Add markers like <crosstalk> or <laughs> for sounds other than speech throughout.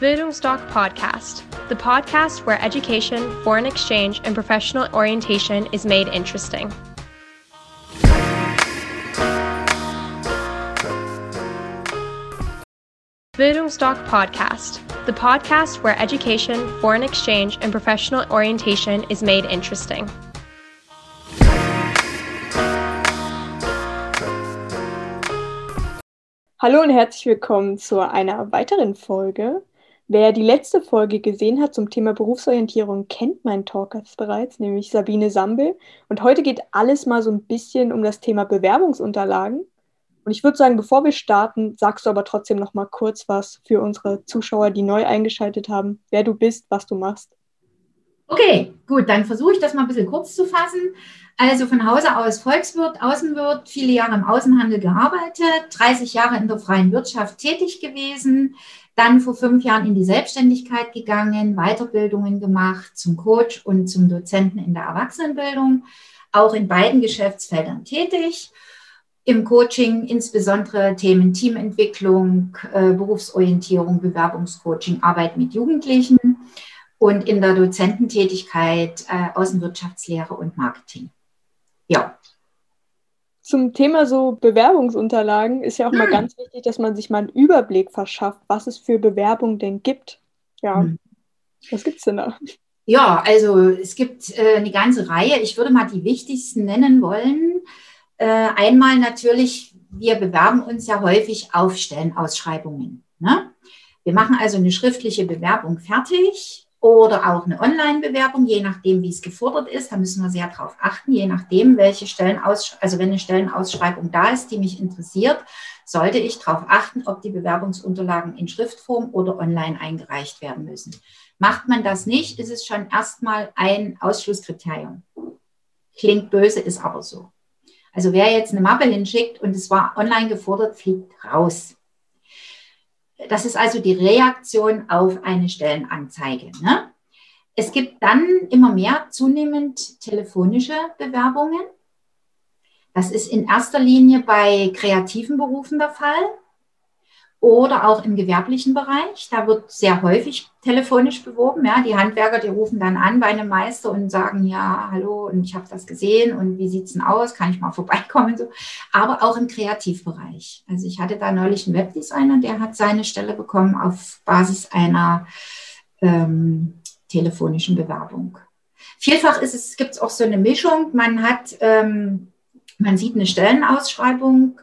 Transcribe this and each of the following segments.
Bildungsdoc Podcast, the podcast where education, foreign exchange, and professional orientation is made interesting. Bildungsdoc Podcast, the podcast where education, foreign exchange, and professional orientation is made interesting. Hallo und herzlich willkommen zu einer weiteren Folge Wer die letzte Folge gesehen hat zum Thema Berufsorientierung, kennt meinen Talkers bereits, nämlich Sabine Sambel. Und heute geht alles mal so ein bisschen um das Thema Bewerbungsunterlagen. Und ich würde sagen, bevor wir starten, sagst du aber trotzdem noch mal kurz was für unsere Zuschauer, die neu eingeschaltet haben, wer du bist, was du machst. Okay, gut, dann versuche ich das mal ein bisschen kurz zu fassen. Also von Hause aus Volkswirt, Außenwirt, viele Jahre im Außenhandel gearbeitet, 30 Jahre in der freien Wirtschaft tätig gewesen, dann vor fünf Jahren in die Selbstständigkeit gegangen, Weiterbildungen gemacht zum Coach und zum Dozenten in der Erwachsenenbildung, auch in beiden Geschäftsfeldern tätig. Im Coaching insbesondere Themen Teamentwicklung, äh, Berufsorientierung, Bewerbungscoaching, Arbeit mit Jugendlichen und in der Dozententätigkeit äh, Außenwirtschaftslehre und Marketing. Ja zum Thema so Bewerbungsunterlagen ist ja auch hm. mal ganz wichtig, dass man sich mal einen Überblick verschafft, was es für Bewerbungen denn gibt. Ja, hm. was gibt es denn da? Ja, also es gibt äh, eine ganze Reihe. Ich würde mal die wichtigsten nennen wollen. Äh, einmal natürlich, wir bewerben uns ja häufig auf Stellenausschreibungen. Ne? Wir machen also eine schriftliche Bewerbung fertig oder auch eine Online-Bewerbung, je nachdem, wie es gefordert ist. Da müssen wir sehr darauf achten, je nachdem, welche Stellenausschreibung, also wenn eine Stellenausschreibung da ist, die mich interessiert, sollte ich darauf achten, ob die Bewerbungsunterlagen in Schriftform oder online eingereicht werden müssen. Macht man das nicht, ist es schon erstmal ein Ausschlusskriterium. Klingt böse, ist aber so. Also wer jetzt eine Mappe hinschickt und es war online gefordert, fliegt raus. Das ist also die Reaktion auf eine Stellenanzeige. Ne? Es gibt dann immer mehr zunehmend telefonische Bewerbungen. Das ist in erster Linie bei kreativen Berufen der Fall oder auch im gewerblichen Bereich. Da wird sehr häufig telefonisch beworben. Ja, die Handwerker, die rufen dann an bei einem Meister und sagen, ja, hallo, und ich habe das gesehen und wie sieht es denn aus? Kann ich mal <laughs> vorbeikommen? So. Aber auch im Kreativbereich. Also ich hatte da neulich einen Webdesigner, der hat seine Stelle bekommen auf Basis einer ähm, telefonischen Bewerbung. Vielfach ist es, gibt es auch so eine Mischung. Man hat, ähm, man sieht eine Stellenausschreibung,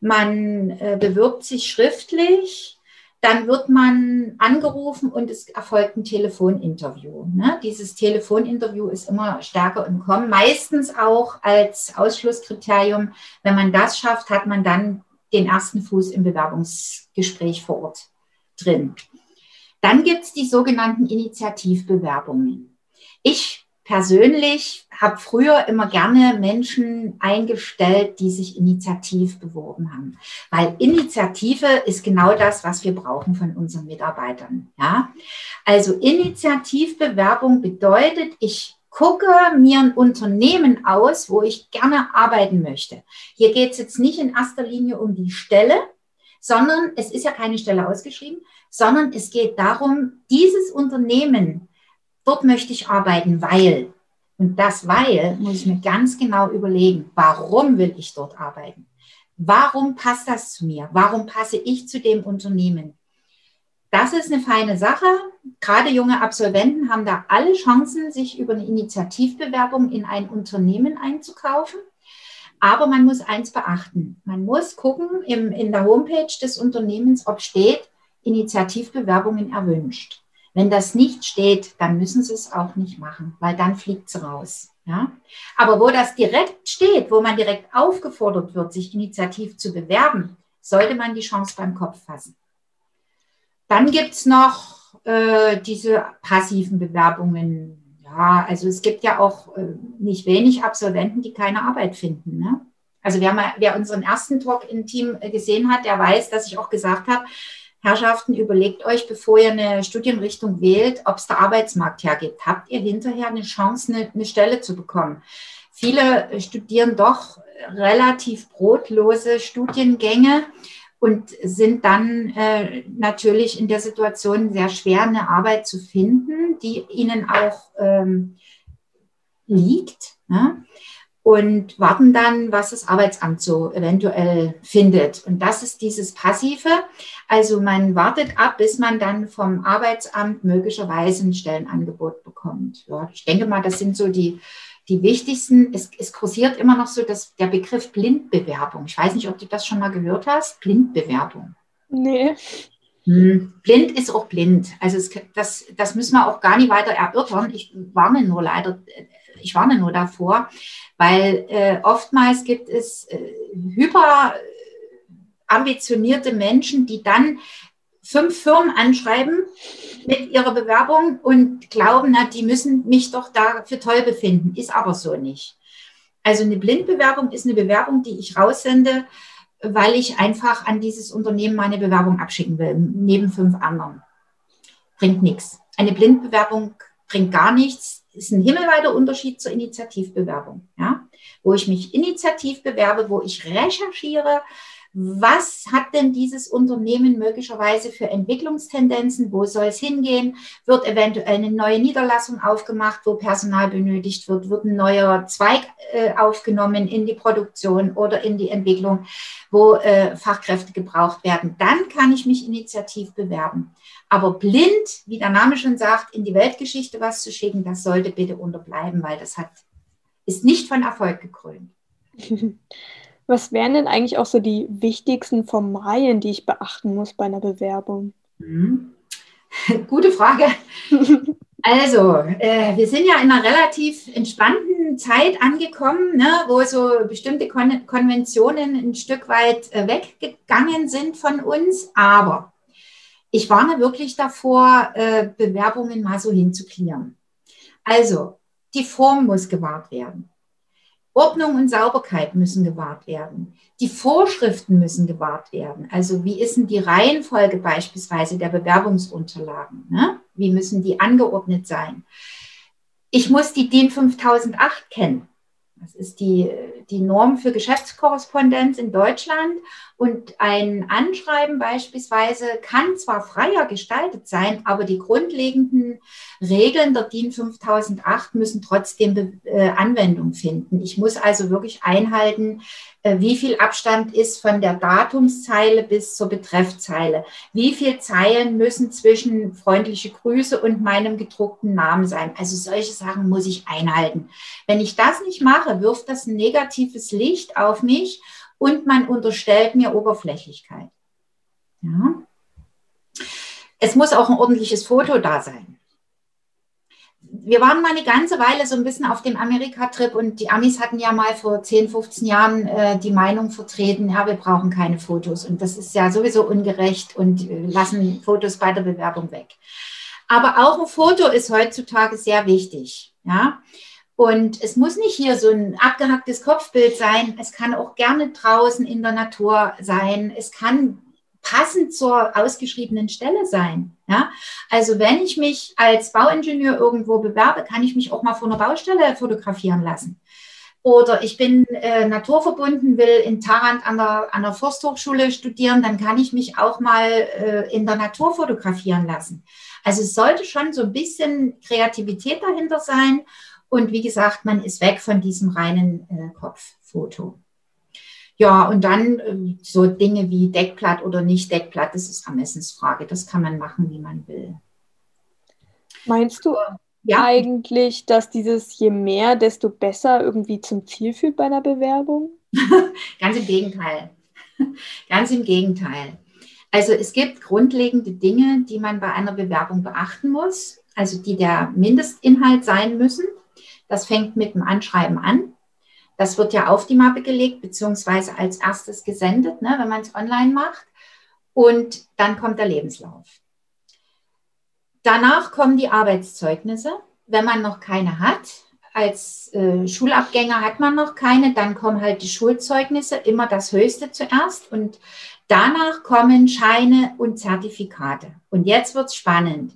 man äh, bewirbt sich schriftlich, dann wird man angerufen und es erfolgt ein Telefoninterview. Ne? Dieses Telefoninterview ist immer stärker im Kommen, meistens auch als Ausschlusskriterium. Wenn man das schafft, hat man dann den ersten Fuß im Bewerbungsgespräch vor Ort drin. Dann gibt es die sogenannten Initiativbewerbungen. Ich persönlich habe früher immer gerne Menschen eingestellt, die sich initiativ beworben haben, weil Initiative ist genau das, was wir brauchen von unseren Mitarbeitern. Ja, also Initiativbewerbung bedeutet, ich gucke mir ein Unternehmen aus, wo ich gerne arbeiten möchte. Hier geht es jetzt nicht in erster Linie um die Stelle, sondern es ist ja keine Stelle ausgeschrieben, sondern es geht darum, dieses Unternehmen dort möchte ich arbeiten, weil. Und das weil muss ich mir ganz genau überlegen, warum will ich dort arbeiten? Warum passt das zu mir? Warum passe ich zu dem Unternehmen? Das ist eine feine Sache. Gerade junge Absolventen haben da alle Chancen, sich über eine Initiativbewerbung in ein Unternehmen einzukaufen. Aber man muss eins beachten. Man muss gucken im, in der Homepage des Unternehmens, ob steht, Initiativbewerbungen erwünscht. Wenn das nicht steht, dann müssen Sie es auch nicht machen, weil dann fliegt es raus. Ja? Aber wo das direkt steht, wo man direkt aufgefordert wird, sich initiativ zu bewerben, sollte man die Chance beim Kopf fassen. Dann gibt es noch äh, diese passiven Bewerbungen. Ja, also es gibt ja auch äh, nicht wenig Absolventen, die keine Arbeit finden. Ne? Also wer, mal, wer unseren ersten Talk im Team äh, gesehen hat, der weiß, dass ich auch gesagt habe, Herrschaften, überlegt euch, bevor ihr eine Studienrichtung wählt, ob es der Arbeitsmarkt hergibt. Habt ihr hinterher eine Chance, eine, eine Stelle zu bekommen? Viele studieren doch relativ brotlose Studiengänge und sind dann äh, natürlich in der Situation sehr schwer, eine Arbeit zu finden, die ihnen auch ähm, liegt. Ne? Und warten dann, was das Arbeitsamt so eventuell findet. Und das ist dieses Passive. Also man wartet ab, bis man dann vom Arbeitsamt möglicherweise ein Stellenangebot bekommt. Ja, ich denke mal, das sind so die die wichtigsten, es, es kursiert immer noch so dass der Begriff Blindbewerbung. Ich weiß nicht, ob du das schon mal gehört hast. Blindbewerbung. Nee. Hm. Blind ist auch blind. Also es, das, das müssen wir auch gar nicht weiter erörtern. Ich warne nur leider, ich warne nur davor, weil äh, oftmals gibt es äh, hyper ambitionierte Menschen, die dann fünf Firmen anschreiben mit ihrer Bewerbung und glauben, na, die müssen mich doch da für toll befinden. Ist aber so nicht. Also eine Blindbewerbung ist eine Bewerbung, die ich raussende, weil ich einfach an dieses Unternehmen meine Bewerbung abschicken will, neben fünf anderen. Bringt nichts. Eine Blindbewerbung bringt gar nichts. Ist ein himmelweiter Unterschied zur Initiativbewerbung, ja? wo ich mich initiativ bewerbe, wo ich recherchiere, was hat denn dieses Unternehmen möglicherweise für Entwicklungstendenzen? Wo soll es hingehen? Wird eventuell eine neue Niederlassung aufgemacht, wo Personal benötigt wird? Wird ein neuer Zweig äh, aufgenommen in die Produktion oder in die Entwicklung, wo äh, Fachkräfte gebraucht werden? Dann kann ich mich initiativ bewerben. Aber blind, wie der Name schon sagt, in die Weltgeschichte was zu schicken, das sollte bitte unterbleiben, weil das hat, ist nicht von Erfolg gekrönt. <laughs> Was wären denn eigentlich auch so die wichtigsten Formalien, die ich beachten muss bei einer Bewerbung? Mhm. <laughs> Gute Frage. <laughs> Also, äh, wir sind ja in einer relativ entspannten Zeit angekommen, ne, wo so bestimmte Kon Konventionen ein Stück weit äh, weggegangen sind von uns. Aber ich warne wirklich davor, äh, Bewerbungen mal so hinzuklären. Also, die Form muss gewahrt werden. Ordnung und Sauberkeit müssen gewahrt werden. Die Vorschriften müssen gewahrt werden. Also wie ist denn die Reihenfolge beispielsweise der Bewerbungsunterlagen? Ne? Wie müssen die angeordnet sein? Ich muss die DIN 5008 kennen. Das ist die, die Norm für Geschäftskorrespondenz in Deutschland. Und ein Anschreiben beispielsweise kann zwar freier gestaltet sein, aber die grundlegenden Regeln der DIN 5008 müssen trotzdem äh, Anwendung finden. Ich muss also wirklich einhalten, äh, wie viel Abstand ist von der Datumszeile bis zur Betreffzeile. Wie viele Zeilen müssen zwischen freundliche Grüße und meinem gedruckten Namen sein. Also solche Sachen muss ich einhalten. Wenn ich das nicht mache, wirft das ein negatives Licht auf mich und man unterstellt mir Oberflächlichkeit. Ja. Es muss auch ein ordentliches Foto da sein. Wir waren mal eine ganze Weile so ein bisschen auf dem Amerika-Trip und die Amis hatten ja mal vor 10, 15 Jahren äh, die Meinung vertreten, ja, wir brauchen keine Fotos und das ist ja sowieso ungerecht und äh, lassen Fotos bei der Bewerbung weg. Aber auch ein Foto ist heutzutage sehr wichtig. Ja, und es muss nicht hier so ein abgehacktes Kopfbild sein. Es kann auch gerne draußen in der Natur sein. Es kann passend zur ausgeschriebenen Stelle sein. Ja? Also wenn ich mich als Bauingenieur irgendwo bewerbe, kann ich mich auch mal vor einer Baustelle fotografieren lassen. Oder ich bin äh, naturverbunden, will in Tarant an der, an der Forsthochschule studieren, dann kann ich mich auch mal äh, in der Natur fotografieren lassen. Also es sollte schon so ein bisschen Kreativität dahinter sein und wie gesagt, man ist weg von diesem reinen äh, Kopffoto. Ja, und dann äh, so Dinge wie Deckblatt oder nicht Deckblatt, das ist Ermessensfrage. Das kann man machen, wie man will. Meinst du ja. eigentlich, dass dieses je mehr, desto besser irgendwie zum Ziel führt bei einer Bewerbung? <laughs> Ganz im Gegenteil. <laughs> Ganz im Gegenteil. Also es gibt grundlegende Dinge, die man bei einer Bewerbung beachten muss, also die der Mindestinhalt sein müssen. Das fängt mit dem Anschreiben an. Das wird ja auf die Mappe gelegt, beziehungsweise als erstes gesendet, ne, wenn man es online macht. Und dann kommt der Lebenslauf. Danach kommen die Arbeitszeugnisse. Wenn man noch keine hat, als äh, Schulabgänger hat man noch keine, dann kommen halt die Schulzeugnisse, immer das Höchste zuerst. Und danach kommen Scheine und Zertifikate. Und jetzt wird es spannend.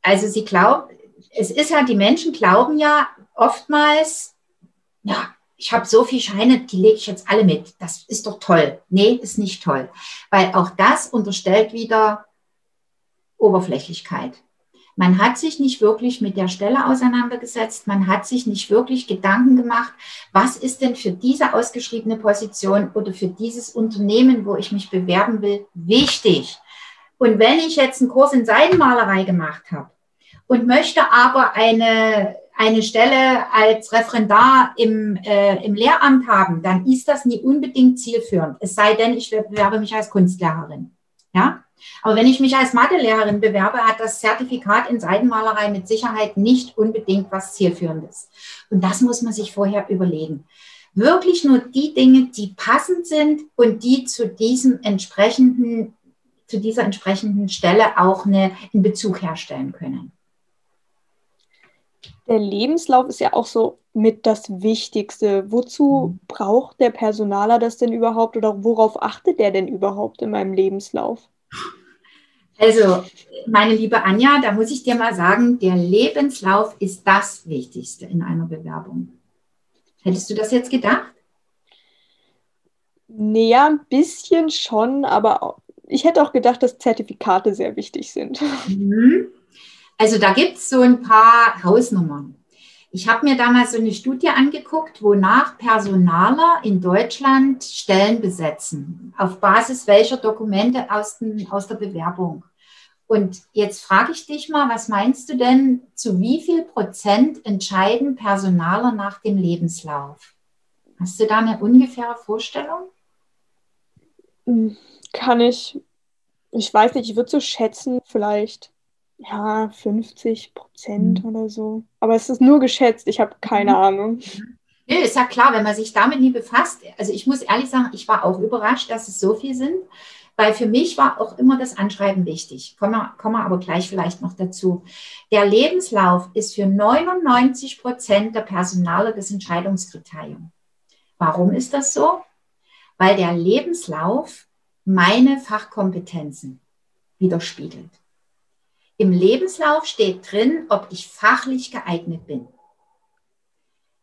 Also Sie glauben, es ist ja, die Menschen glauben ja oftmals, ja, ich habe so viele Scheine, die lege ich jetzt alle mit. Das ist doch toll. Nee, ist nicht toll. Weil auch das unterstellt wieder Oberflächlichkeit. Man hat sich nicht wirklich mit der Stelle auseinandergesetzt. Man hat sich nicht wirklich Gedanken gemacht, was ist denn für diese ausgeschriebene Position oder für dieses Unternehmen, wo ich mich bewerben will, wichtig. Und wenn ich jetzt einen Kurs in Seidenmalerei gemacht habe und möchte aber eine, eine Stelle als Referendar im, äh, im Lehramt haben, dann ist das nie unbedingt zielführend. Es sei denn, ich bewerbe mich als Kunstlehrerin. Ja? Aber wenn ich mich als Mathelehrerin bewerbe, hat das Zertifikat in Seidenmalerei mit Sicherheit nicht unbedingt was Zielführendes. Und das muss man sich vorher überlegen. Wirklich nur die Dinge, die passend sind und die zu diesem entsprechenden, zu dieser entsprechenden Stelle auch eine, einen Bezug herstellen können. Der Lebenslauf ist ja auch so mit das Wichtigste. Wozu mhm. braucht der Personaler das denn überhaupt oder worauf achtet der denn überhaupt in meinem Lebenslauf? Also, meine liebe Anja, da muss ich dir mal sagen, der Lebenslauf ist das Wichtigste in einer Bewerbung. Hättest du das jetzt gedacht? Naja, ein bisschen schon, aber ich hätte auch gedacht, dass Zertifikate sehr wichtig sind. Mhm. Also da gibt es so ein paar Hausnummern. Ich habe mir damals so eine Studie angeguckt, wonach Personaler in Deutschland Stellen besetzen, auf Basis welcher Dokumente aus, den, aus der Bewerbung. Und jetzt frage ich dich mal, was meinst du denn, zu wie viel Prozent entscheiden Personaler nach dem Lebenslauf? Hast du da eine ungefähre Vorstellung? Hm, kann ich, ich weiß nicht, ich würde so schätzen, vielleicht ja, 50 Prozent mhm. oder so. Aber es ist nur geschätzt, ich habe keine mhm. Ahnung. Nee, ist ja klar, wenn man sich damit nie befasst. Also ich muss ehrlich sagen, ich war auch überrascht, dass es so viel sind, weil für mich war auch immer das Anschreiben wichtig. Kommen wir, kommen wir aber gleich vielleicht noch dazu. Der Lebenslauf ist für 99 Prozent der Personale das Entscheidungskriterium. Warum ist das so? Weil der Lebenslauf meine Fachkompetenzen widerspiegelt. Im Lebenslauf steht drin, ob ich fachlich geeignet bin.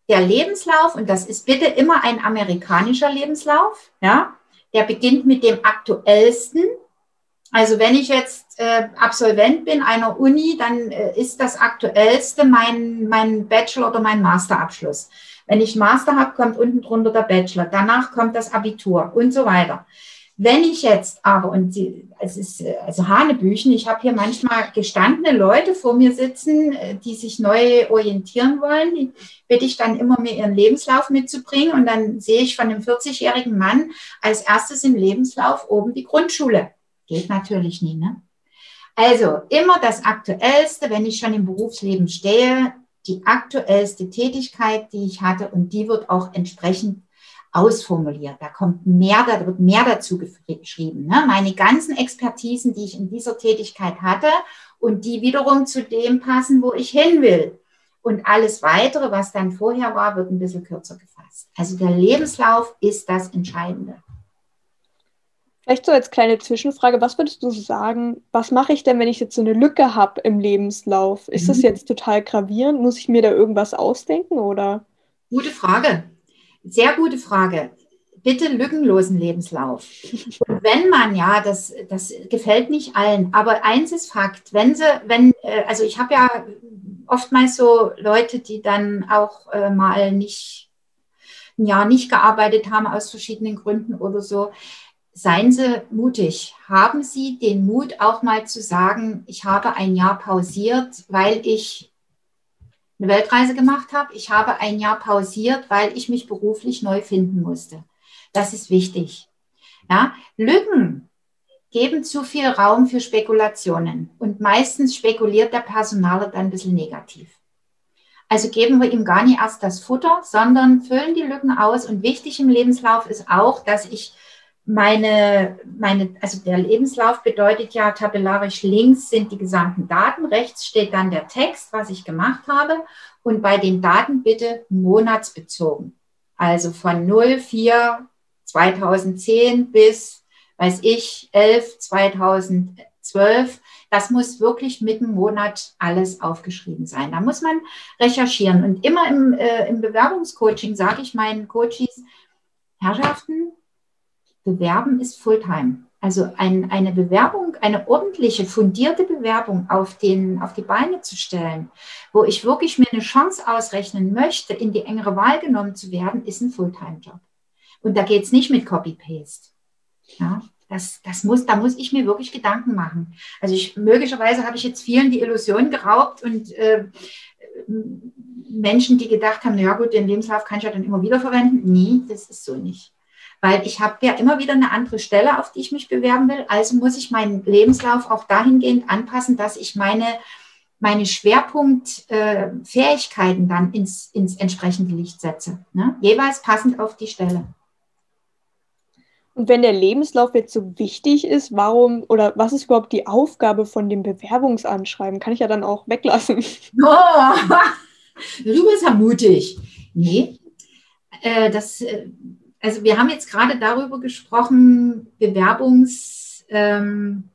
Der Lebenslauf, und das ist bitte immer ein amerikanischer Lebenslauf, ja, der beginnt mit dem aktuellsten. Also wenn ich jetzt äh, Absolvent bin einer Uni, dann äh, ist das aktuellste mein, mein Bachelor- oder mein Masterabschluss. Wenn ich Master habe, kommt unten drunter der Bachelor. Danach kommt das Abitur und so weiter. Wenn ich jetzt aber, und die, es ist also Hanebüchen, ich habe hier manchmal gestandene Leute vor mir sitzen, äh, die sich neu orientieren wollen, die bitte ich dann immer mir ihren Lebenslauf mitzubringen und dann sehe ich von einem 40-jährigen Mann als erstes im Lebenslauf oben die Grundschule. Geht natürlich nie, ne? Also immer das Aktuellste, wenn ich schon im Berufsleben stehe, die aktuellste Tätigkeit, die ich hatte und die wird auch entsprechend ausformuliert. Da kommt mehr, da wird mehr dazu geschrieben. Ne? Meine ganzen Expertisen, die ich in dieser Tätigkeit hatte und die wiederum zu dem passen, wo ich hin will. Und alles weitere, was dann vorher war, wird ein bisschen kürzer gefasst. Also der Lebenslauf ist das Entscheidende. Vielleicht so als kleine Zwischenfrage, was würdest du sagen, was mache ich denn, wenn ich jetzt so eine Lücke habe im Lebenslauf? Ist mhm. das jetzt total gravierend? Muss ich mir da irgendwas ausdenken oder? Gute Frage. Sehr gute Frage. Bitte lückenlosen Lebenslauf. Und wenn man ja, das, das gefällt nicht allen, aber eins ist Fakt, wenn sie, wenn, äh, also ich habe ja oftmals so Leute, die dann auch äh, mal nicht, ein Jahr nicht gearbeitet haben aus verschiedenen Gründen oder so. Seien Sie mutig. Haben Sie den Mut, auch mal zu sagen, ich habe ein Jahr pausiert, weil ich eine Weltreise gemacht habe. Ich habe ein Jahr pausiert, weil ich mich beruflich neu finden musste. Das ist wichtig. Ja, Lücken geben zu viel Raum für Spekulationen und meistens spekuliert der Personaler dann ein bisschen negativ. Also geben wir ihm gar nicht erst das Futter, sondern füllen die Lücken aus. Und wichtig im Lebenslauf ist auch, dass ich meine, meine, also der Lebenslauf bedeutet ja tabellarisch links sind die gesamten Daten, rechts steht dann der Text, was ich gemacht habe und bei den Daten bitte monatsbezogen. Also von 04 2010 bis, weiß ich, 11 2012. Das muss wirklich mit dem Monat alles aufgeschrieben sein. Da muss man recherchieren. Und immer im, äh, im Bewerbungscoaching sage ich meinen Coaches, Herrschaften, Bewerben ist Fulltime. Also ein, eine Bewerbung, eine ordentliche, fundierte Bewerbung auf, den, auf die Beine zu stellen, wo ich wirklich mir eine Chance ausrechnen möchte, in die engere Wahl genommen zu werden, ist ein Fulltime-Job. Und da geht es nicht mit Copy-Paste. Ja, das, das muss, da muss ich mir wirklich Gedanken machen. Also ich, möglicherweise habe ich jetzt vielen die Illusion geraubt und äh, Menschen, die gedacht haben, ja gut, den Lebenslauf kann ich ja dann immer wieder verwenden. Nie, das ist so nicht weil ich habe ja immer wieder eine andere Stelle, auf die ich mich bewerben will. Also muss ich meinen Lebenslauf auch dahingehend anpassen, dass ich meine, meine Schwerpunktfähigkeiten äh, dann ins, ins entsprechende Licht setze. Ne? Jeweils passend auf die Stelle. Und wenn der Lebenslauf jetzt so wichtig ist, warum oder was ist überhaupt die Aufgabe von dem Bewerbungsanschreiben? Kann ich ja dann auch weglassen. <laughs> Oh, <laughs> du bist ja mutig. Nee, äh, das äh, also wir haben jetzt gerade darüber gesprochen, Bewerbungsmappe ähm,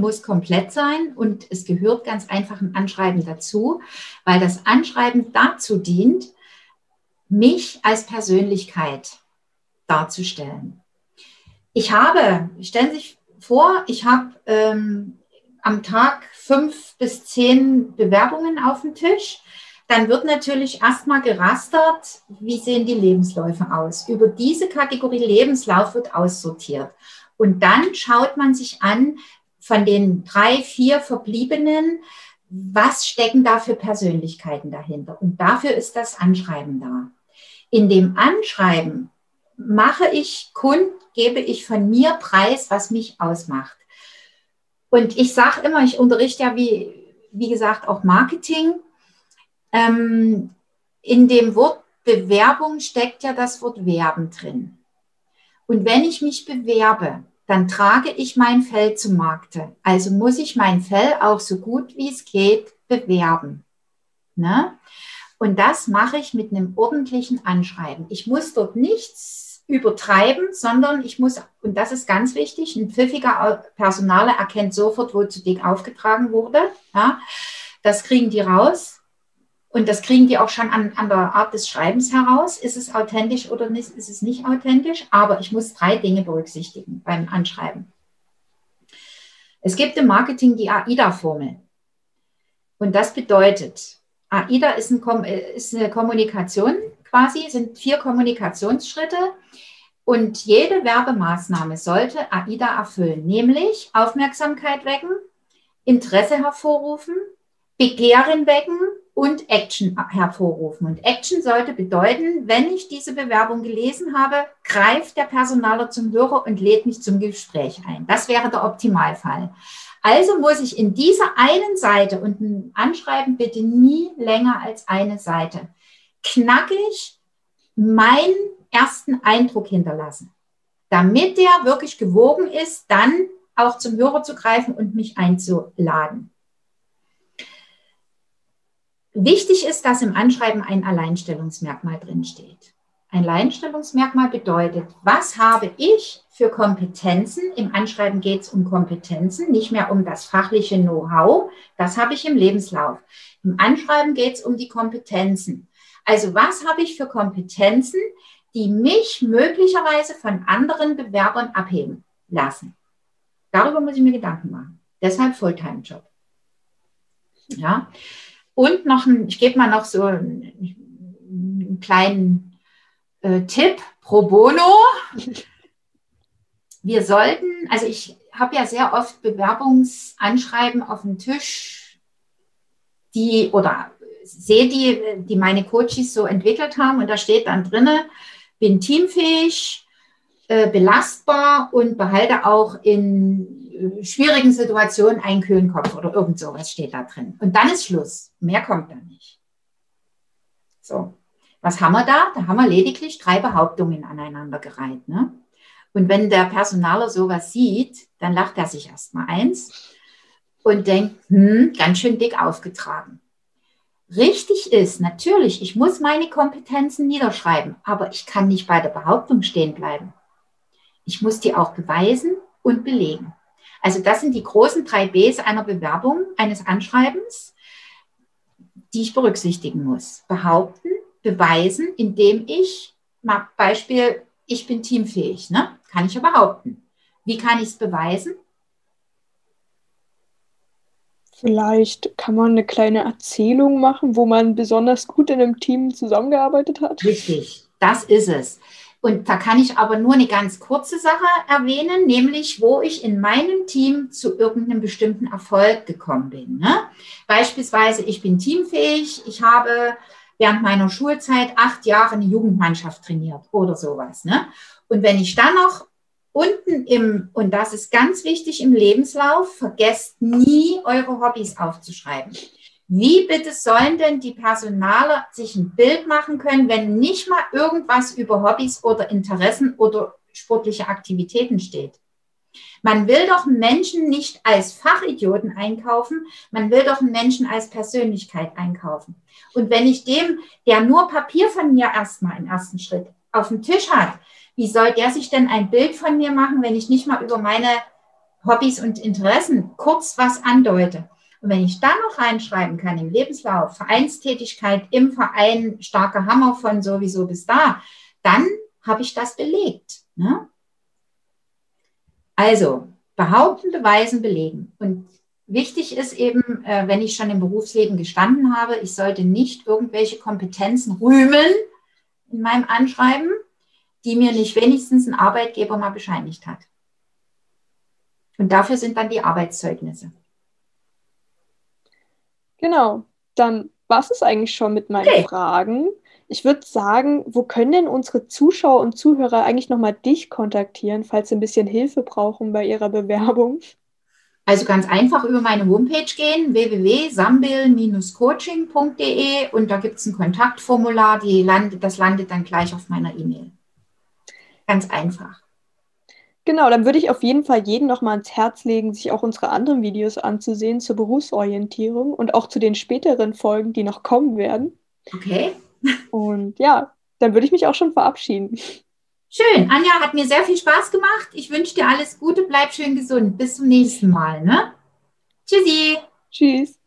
muss komplett sein und es gehört ganz einfach ein Anschreiben dazu, weil das Anschreiben dazu dient, mich als Persönlichkeit darzustellen. Ich habe, stellen Sie sich vor, ich habe ähm, am Tag fünf bis zehn Bewerbungen auf dem Tisch dann wird natürlich erstmal gerastert, wie sehen die Lebensläufe aus. Über diese Kategorie Lebenslauf wird aussortiert. Und dann schaut man sich an, von den drei, vier verbliebenen, was stecken da für Persönlichkeiten dahinter? Und dafür ist das Anschreiben da. In dem Anschreiben mache ich kund, gebe ich von mir preis, was mich ausmacht. Und ich sage immer, ich unterrichte ja, wie, wie gesagt, auch Marketing. Ähm, in dem Wort Bewerbung steckt ja das Wort Werben drin. Und wenn ich mich bewerbe, dann trage ich mein Fell zum Markte. Also muss ich mein Fell auch so gut wie es geht bewerben. Ne? Und das mache ich mit einem ordentlichen Anschreiben. Ich muss dort nichts übertreiben, sondern ich muss, und das ist ganz wichtig, ein pfiffiger Personaler erkennt sofort, wo zu dick aufgetragen wurde. Ja? Das kriegen die raus. Und das kriegen die auch schon an, an der Art des Schreibens heraus. Ist es authentisch oder nicht, ist es nicht authentisch? Aber ich muss drei Dinge berücksichtigen beim Anschreiben. Es gibt im Marketing die AIDA-Formel. Und das bedeutet, AIDA ist, ein, ist eine Kommunikation quasi, sind vier Kommunikationsschritte. Und jede Werbemaßnahme sollte AIDA erfüllen, nämlich Aufmerksamkeit wecken, Interesse hervorrufen, Begehren wecken und Action hervorrufen. Und Action sollte bedeuten, wenn ich diese Bewerbung gelesen habe, greift der Personaler zum Hörer und lädt mich zum Gespräch ein. Das wäre der Optimalfall. Also muss ich in dieser einen Seite und ein Anschreiben bitte nie länger als eine Seite knackig meinen ersten Eindruck hinterlassen, damit der wirklich gewogen ist, dann auch zum Hörer zu greifen und mich einzuladen. Wichtig ist, dass im Anschreiben ein Alleinstellungsmerkmal drinsteht. Ein Alleinstellungsmerkmal bedeutet, was habe ich für Kompetenzen? Im Anschreiben geht es um Kompetenzen, nicht mehr um das fachliche Know-how. Das habe ich im Lebenslauf. Im Anschreiben geht es um die Kompetenzen. Also was habe ich für Kompetenzen, die mich möglicherweise von anderen Bewerbern abheben lassen? Darüber muss ich mir Gedanken machen. Deshalb Fulltime-Job. Ja. Und noch ein, ich gebe mal noch so einen, einen kleinen äh, Tipp pro bono. Wir sollten, also ich habe ja sehr oft Bewerbungsanschreiben auf dem Tisch, die oder sehe die, die meine Coaches so entwickelt haben und da steht dann drinne, bin teamfähig, äh, belastbar und behalte auch in schwierigen Situationen einen kühlen Kopf oder irgend sowas steht da drin. Und dann ist Schluss. Mehr kommt da nicht. So. Was haben wir da? Da haben wir lediglich drei Behauptungen aneinandergereiht. Ne? Und wenn der Personaler sowas sieht, dann lacht er sich erstmal eins und denkt, hm, ganz schön dick aufgetragen. Richtig ist, natürlich, ich muss meine Kompetenzen niederschreiben, aber ich kann nicht bei der Behauptung stehen bleiben. Ich muss die auch beweisen und belegen. Also das sind die großen drei Bs einer Bewerbung, eines Anschreibens, die ich berücksichtigen muss. Behaupten, beweisen, indem ich, mal Beispiel, ich bin teamfähig, ne? kann ich ja behaupten. Wie kann ich es beweisen? Vielleicht kann man eine kleine Erzählung machen, wo man besonders gut in einem Team zusammengearbeitet hat. Richtig, das ist es. Und da kann ich aber nur eine ganz kurze Sache erwähnen, nämlich wo ich in meinem Team zu irgendeinem bestimmten Erfolg gekommen bin. Ne? Beispielsweise, ich bin teamfähig, ich habe während meiner Schulzeit acht Jahre eine Jugendmannschaft trainiert oder sowas. Ne? Und wenn ich dann noch unten im, und das ist ganz wichtig im Lebenslauf, vergesst nie eure Hobbys aufzuschreiben. Wie bitte sollen denn die Personaler sich ein Bild machen können, wenn nicht mal irgendwas über Hobbys oder Interessen oder sportliche Aktivitäten steht? Man will doch Menschen nicht als Fachidioten einkaufen, man will doch Menschen als Persönlichkeit einkaufen. Und wenn ich dem, der nur Papier von mir erstmal im ersten Schritt auf dem Tisch hat, wie soll der sich denn ein Bild von mir machen, wenn ich nicht mal über meine Hobbys und Interessen kurz was andeute? Und wenn ich da noch reinschreiben kann im Lebenslauf, Vereinstätigkeit im Verein, starker Hammer von sowieso bis da, dann habe ich das belegt. Ne? Also behaupten, beweisen, belegen. Und wichtig ist eben, äh, wenn ich schon im Berufsleben gestanden habe, ich sollte nicht irgendwelche Kompetenzen rühmen in meinem Anschreiben, die mir nicht wenigstens ein Arbeitgeber mal bescheinigt hat. Und dafür sind dann die Arbeitszeugnisse. Genau, dann war es eigentlich schon mit meinen okay. Fragen. Ich würde sagen, wo können denn unsere Zuschauer und Zuhörer eigentlich nochmal dich kontaktieren, falls sie ein bisschen Hilfe brauchen bei ihrer Bewerbung? Also ganz einfach über meine Homepage gehen, www.sambil-coaching.de und da gibt es ein Kontaktformular, landet, das landet dann gleich auf meiner E-Mail. Ganz einfach. Genau, dann würde ich auf jeden Fall jeden noch mal ans Herz legen, sich auch unsere anderen Videos anzusehen zur Berufsorientierung und auch zu den späteren Folgen, die noch kommen werden. Okay. Und ja, dann würde ich mich auch schon verabschieden. Schön. Anja, hat mir sehr viel Spaß gemacht. Ich wünsche dir alles Gute, bleib schön gesund. Bis zum nächsten Mal. Ne? Tschüssi. Tschüss.